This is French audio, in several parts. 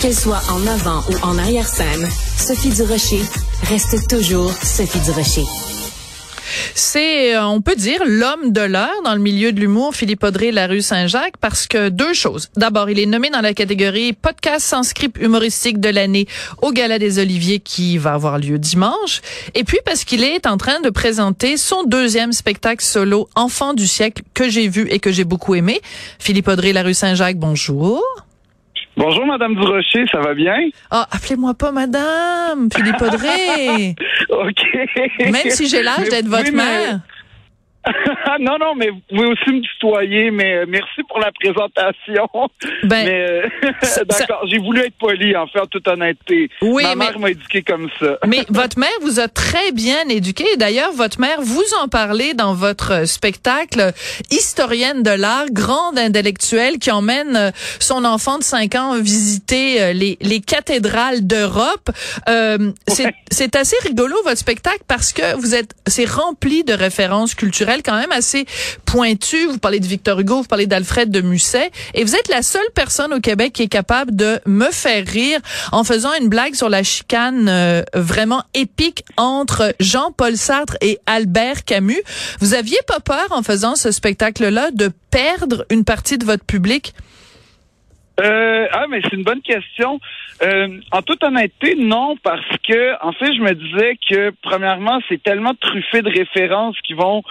Qu'elle soit en avant ou en arrière-scène, Sophie Durocher reste toujours Sophie Durocher. C'est, euh, on peut dire, l'homme de l'heure dans le milieu de l'humour, Philippe Audrey, la rue Saint-Jacques, parce que deux choses. D'abord, il est nommé dans la catégorie podcast sans script humoristique de l'année au Gala des Oliviers qui va avoir lieu dimanche. Et puis parce qu'il est en train de présenter son deuxième spectacle solo, Enfant du siècle, que j'ai vu et que j'ai beaucoup aimé. Philippe Audrey, la rue Saint-Jacques, bonjour. Bonjour, Madame Durocher, ça va bien? Ah, appelez-moi pas Madame, Philippe Audrey. OK. Même si j'ai l'âge d'être votre mère. Non, non, mais vous pouvez aussi me tutoyer, mais euh, merci pour la présentation. Ben, euh, d'accord, j'ai voulu être poli, en fait, en toute honnêteté. Oui, Ma mère m'a éduqué comme ça. Mais votre mère vous a très bien éduqué. D'ailleurs, votre mère vous en parlait dans votre spectacle Historienne de l'art, grande intellectuelle qui emmène euh, son enfant de 5 ans visiter euh, les, les cathédrales d'Europe. Euh, Ouais. c'est assez rigolo votre spectacle parce que vous êtes c'est rempli de références culturelles quand même assez pointues. Vous parlez de Victor Hugo, vous parlez d'Alfred de Musset et vous êtes la seule personne au Québec qui est capable de me faire rire en faisant une blague sur la chicane euh, vraiment épique entre Jean-Paul Sartre et Albert Camus. Vous aviez pas peur en faisant ce spectacle-là de perdre une partie de votre public? Euh, ah, mais c'est une bonne question. Euh, en toute honnêteté, non, parce que, en fait, je me disais que, premièrement, c'est tellement truffé de références qui vont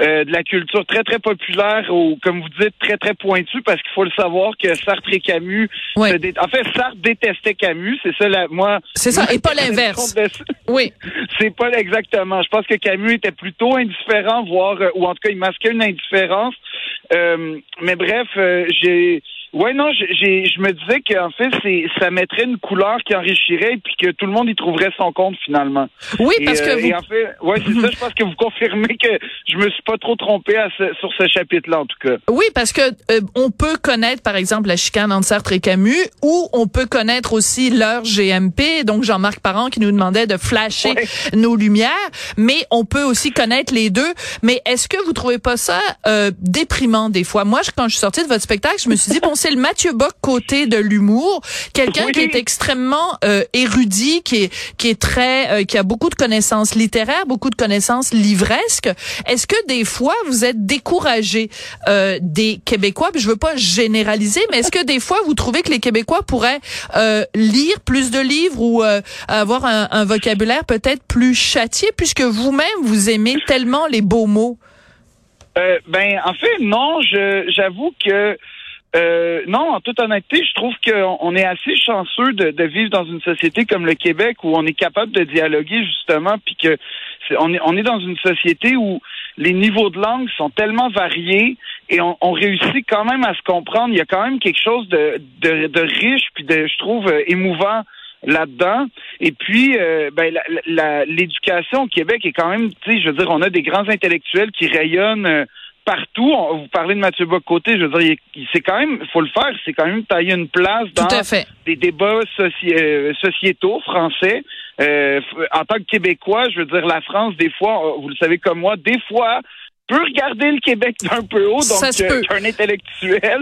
euh, de la culture très, très populaire ou, comme vous dites, très, très pointue, parce qu'il faut le savoir que Sartre et Camus... Dé- En fait, Sartre détestait Camus, c'est ça, la, moi... C'est ça, et pas l'inverse. Oui. C'est pas exactement. Je pense que Camus était plutôt indifférent, voire euh, ou en tout cas il masquait une indifférence. Euh, mais bref, euh, j'ai ouais non, j'ai- je me disais qu'en fait c'est ça mettrait une couleur qui enrichirait puis que tout le monde y trouverait son compte finalement. Oui, Et, parce que euh, vous, et en fait, ouais, c'est ça. Je pense que vous confirmez que je me suis pas trop trompé à ce- sur ce chapitre-là en tout cas. Oui, parce que euh, on peut connaître, par exemple, la chicane entre Sartre et Camus, ou on peut connaître aussi leur GMP, donc Jean-Marc Parent qui nous demandait de flasher Ouais. nos lumières, mais on peut aussi connaître les deux. Mais est-ce que vous trouvez pas ça euh, déprimant des fois? Moi, je- quand je suis sortie de votre spectacle, je me suis dit bon, c'est le Mathieu Bock côté de l'humour, quelqu'un Oui. qui est extrêmement euh, érudit, qui est qui est très, euh, qui a beaucoup de connaissances littéraires, beaucoup de connaissances livresques. Est-ce que des fois vous êtes découragé euh, des Québécois? Puis Je veux pas généraliser, mais est-ce que des fois vous trouvez que les Québécois pourraient euh, lire plus de livres ou euh, avoir un, un vocabulaire peut-être plus châtié, puisque vous-même vous aimez tellement les beaux mots? Euh, ben, en fait, non, je, j'avoue que euh, non, en toute honnêteté, je trouve qu'on on est assez chanceux de, vivre dans une société comme le Québec où on est capable de dialoguer justement, puis que on est on est dans une société où les niveaux de langue sont tellement variés et on, réussit quand même à se comprendre. Il y a quand même quelque chose de de, riche puis de je trouve euh, émouvant là-dedans. Et puis, euh, ben, l'éducation au Québec est quand même, tu sais, je veux dire, on a des grands intellectuels qui rayonnent euh, partout. On- vous parlez de Mathieu Bock-Côté, je veux dire, c'est quand même, faut le faire, c'est quand même tailler une place dans des débats soci- euh, sociétaux français. Euh, en tant que Québécois, je veux dire, la France, des fois, euh, vous le savez comme moi, des fois, peut regarder le Québec d'un peu haut, donc euh, qu'un intellectuel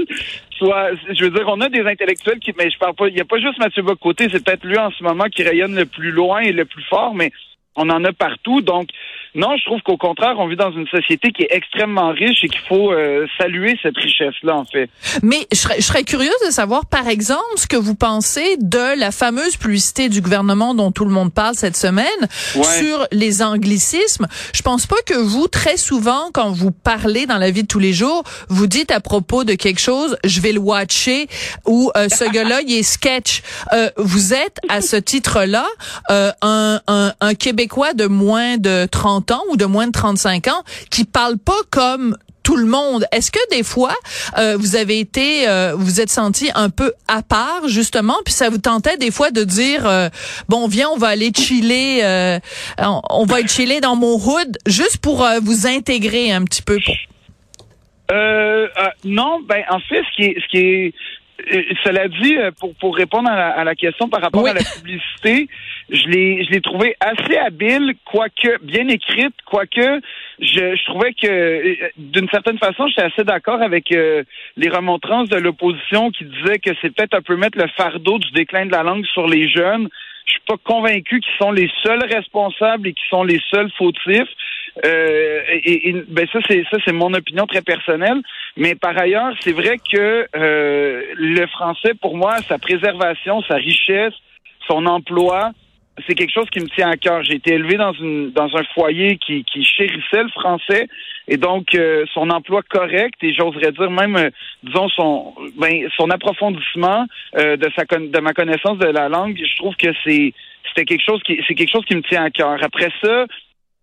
soit, je veux dire, on a des intellectuels qui, mais je parle pas, il y a pas juste Mathieu Bock-Côté, c'est peut-être lui en ce moment qui rayonne le plus loin et le plus fort, mais on en a partout, donc non, je trouve qu'au contraire, on vit dans une société qui est extrêmement riche et qu'il faut euh, saluer cette richesse-là, en fait. Mais je serais, je serais curieuse de savoir, par exemple, ce que vous pensez de la fameuse publicité du gouvernement dont tout le monde parle cette semaine Ouais. sur les anglicismes. Je pense pas que vous, très souvent, quand vous parlez dans la vie de tous les jours, vous dites à propos de quelque chose, je vais le watcher ou euh, ce gars-là, il est sketch. Euh, vous êtes, à ce titre-là, euh, un, un, un Québécois de moins de 30 ans ou de moins de 35 ans qui parle pas comme tout le monde. Est-ce que des fois euh, vous avez été, euh, vous êtes senti un peu à part justement, puis ça vous tentait des fois de dire euh, bon viens on va aller chiller, euh, on, va aller chiller dans mon hood juste pour vous intégrer un petit peu. Non, ben en fait, ce qui est, ce qui est euh, cela dit, euh, pour, pour répondre à la, question par rapport à la publicité, je l'ai je l'ai trouvé assez habile, quoique bien écrite, quoique je, je trouvais que euh, d'une certaine façon, j'étais assez d'accord avec les remontrances de l'opposition qui disaient que c'est peut-être un peu mettre le fardeau du déclin de la langue sur les jeunes. Je suis pas convaincu qu'ils sont les seuls responsables et qu'ils sont les seuls fautifs. Euh, et, ben ça c'est ça c'est mon opinion très personnelle. Mais par ailleurs, c'est vrai que euh, le français, pour moi, sa préservation, sa richesse, son emploi, c'est quelque chose qui me tient à cœur. J'ai été élevé dans une dans un foyer qui, qui chérissait le français et donc euh, son emploi correct et j'oserais dire même disons son ben son approfondissement de sa de ma connaissance de la langue, je trouve que c'est c'était quelque chose qui c'est quelque chose qui me tient à cœur. Après ça,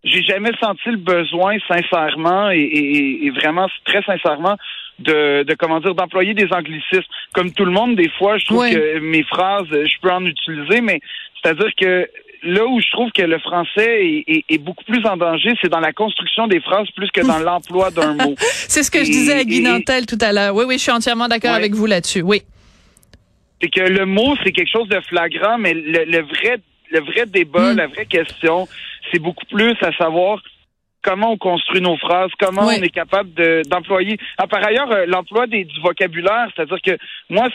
j'ai jamais senti le besoin sincèrement et, vraiment très sincèrement de, de comment dire d'employer des anglicismes. Comme tout le monde, des fois, je trouve que mes phrases, je peux en utiliser, mais c'est-à-dire que là où je trouve que le français est, beaucoup plus en danger, c'est dans la construction des phrases plus que dans l'emploi d'un mot. c'est ce que je disais à Guy Nantel tout à l'heure. Oui, oui, je suis entièrement d'accord avec vous là-dessus. Oui. C'est que le mot, c'est quelque chose de flagrant, mais le, vrai le vrai débat, mm. la vraie question, c'est beaucoup plus à savoir comment on construit nos phrases, comment on est capable d'employer. Ah, par ailleurs, euh, l'emploi du vocabulaire, c'est-à-dire que moi,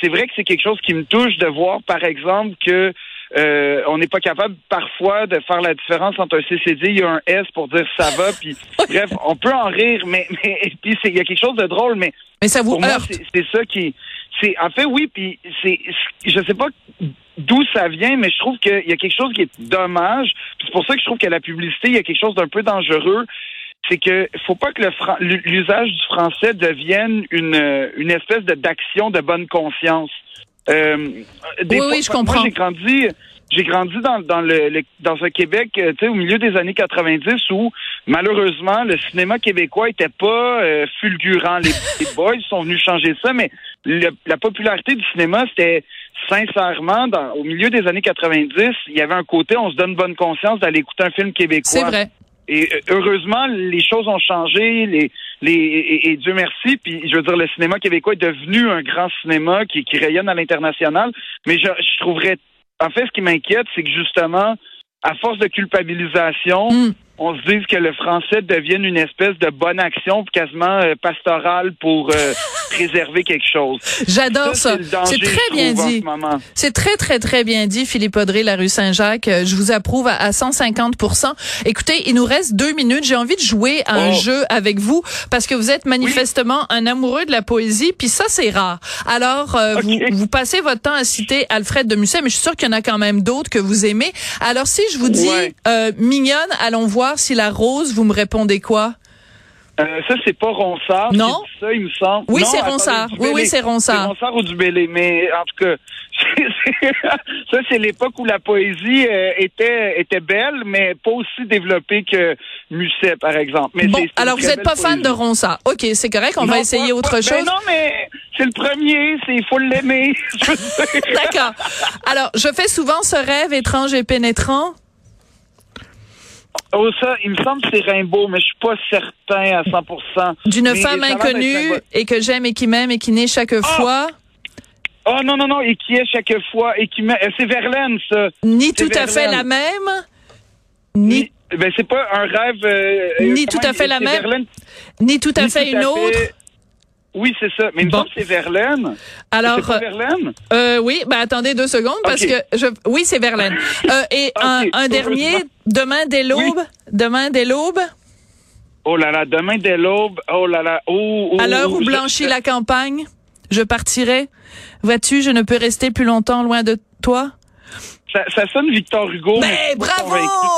c'est vrai que c'est quelque chose qui me touche de voir, par exemple, que euh, on n'est pas capable parfois de faire la différence entre un CCD et un S pour dire ça va. Puis bref, on peut en rire, mais mais puis il y a quelque chose de drôle, mais mais ça vous heurte. C'est ça qui c'est en fait oui, puis c'est je sais pas d'où ça vient, mais je trouve qu'il y a quelque chose qui est dommage. C'est pour ça que je trouve que la publicité, il y a quelque chose d'un peu dangereux. C'est que faut pas que l'usage du français devienne une, une espèce d'action de bonne conscience. Euh, oui, oui, je comprends. Moi, j'ai grandi, j'ai grandi dans, dans le, dans un Québec, euh, tu sais, au milieu des années 90 où malheureusement le cinéma québécois était pas euh, fulgurant. Les, les, boys sont venus changer ça, mais la popularité du cinéma c'était sincèrement, dans, au milieu des années 90, il y avait un côté, on se donne bonne conscience d'aller écouter un film québécois. C'est vrai. Et euh, heureusement, les choses ont changé, les, les, et, Dieu merci. Puis je veux dire, le cinéma québécois est devenu un grand cinéma qui, qui rayonne à l'international. Mais je, je trouverais, en fait, ce qui m'inquiète, c'est que justement, à force de culpabilisation, hmm on se dise que le français devienne une espèce de bonne action quasiment euh, pastorale pour euh, préserver quelque chose. J'adore ça. C'est très bien dit. C'est très, très, très bien dit, Philippe Audrey, la rue Saint-Jacques. Euh, je vous approuve à, 150% Écoutez, il nous reste deux minutes. J'ai envie de jouer à un oh. jeu avec vous parce que vous êtes manifestement un amoureux de la poésie, puis ça, c'est rare. Alors, vous, vous, passez votre temps à citer Alfred de Musset, mais je suis sûre qu'il y en a quand même d'autres que vous aimez. Alors, si je vous dis mignonne, allons voir si la rose, vous me répondez quoi? Euh, ça, c'est pas Ronsard. Non? Ça, il me semble. Oui, c'est Ronsard. Oui, oui, c'est Ronsard. C'est Ronsard ou du Bélé. Mais en tout cas, ça, c'est l'époque où la poésie euh, était était belle, mais pas aussi développée que Musset, par exemple. Mais bon, alors vous n'êtes pas fan de Ronsard. OK, c'est correct, on va essayer autre ben chose. non, mais c'est le premier, il faut l'aimer. D'accord. Alors, je fais souvent ce rêve étrange et pénétrant. Oh, ça, il me semble que c'est Rimbaud, mais je suis pas certain à 100 D'une femme inconnue et que j'aime et qui m'aime et qui naît chaque ah! fois. Oh non, non, non, et qui est chaque fois, et qui m'aime. C'est Verlaine, ça. Ni tout à fait la même? Ni. ben, c'est pas un rêve. Euh, ni tout à fait la même? Ni tout à fait une autre? Oui, c'est ça. Mais il me semble que c'est Verlaine. Alors, pas Verlaine? Euh, oui, ben attendez deux secondes parce que je, oui, c'est Verlaine. Euh, et un, un dernier, demain dès l'aube, demain dès l'aube? Oh là là, demain dès l'aube. Oh là là. Oh, oh, à l'heure où blanchit la campagne, je partirai. Vois-tu, je ne peux rester plus longtemps loin de toi? Ça, sonne Victor Hugo. Mais, bravo,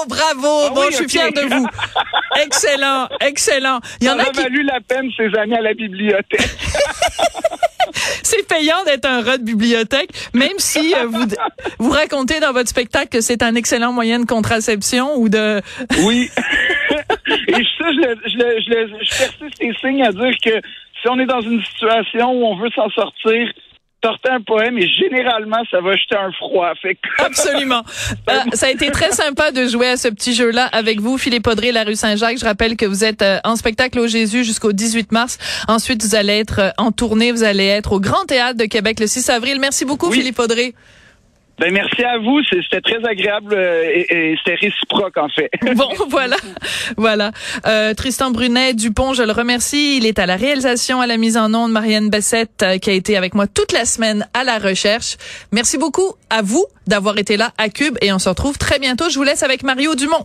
bravo. Ah bon, je suis fier de vous. excellent, excellent. Il y en a, qui... valu la peine ces années à la bibliothèque. c'est payant d'être un rat de bibliothèque, même si euh, vous vous racontez dans votre spectacle que c'est un excellent moyen de contraception ou de. oui. Et ça, je, je, je, je persiste et signe à dire que si on est dans une situation où on veut s'en sortir, sortez un poème et généralement, ça va jeter un froid. Fait Absolument. Euh, ça a été très sympa de jouer à ce petit jeu-là avec vous, Philippe Audrey, la rue Saint-Jacques. Je rappelle que vous êtes euh, en spectacle au Jésus jusqu'au 18 mars. Ensuite, vous allez être euh, en tournée. Vous allez être au Grand Théâtre de Québec le 6 avril. Merci beaucoup, Philippe Audrey. Ben merci à vous, c'était très agréable euh, et, c'était réciproque en fait. bon, voilà, voilà. Euh, Tristan Brunet Dupont, je le remercie. Il est à la réalisation, à la mise en onde. Marianne Bessette euh, qui a été avec moi toute la semaine à la recherche. Merci beaucoup à vous d'avoir été là à Cube et on se retrouve très bientôt. Je vous laisse avec Mario Dumont.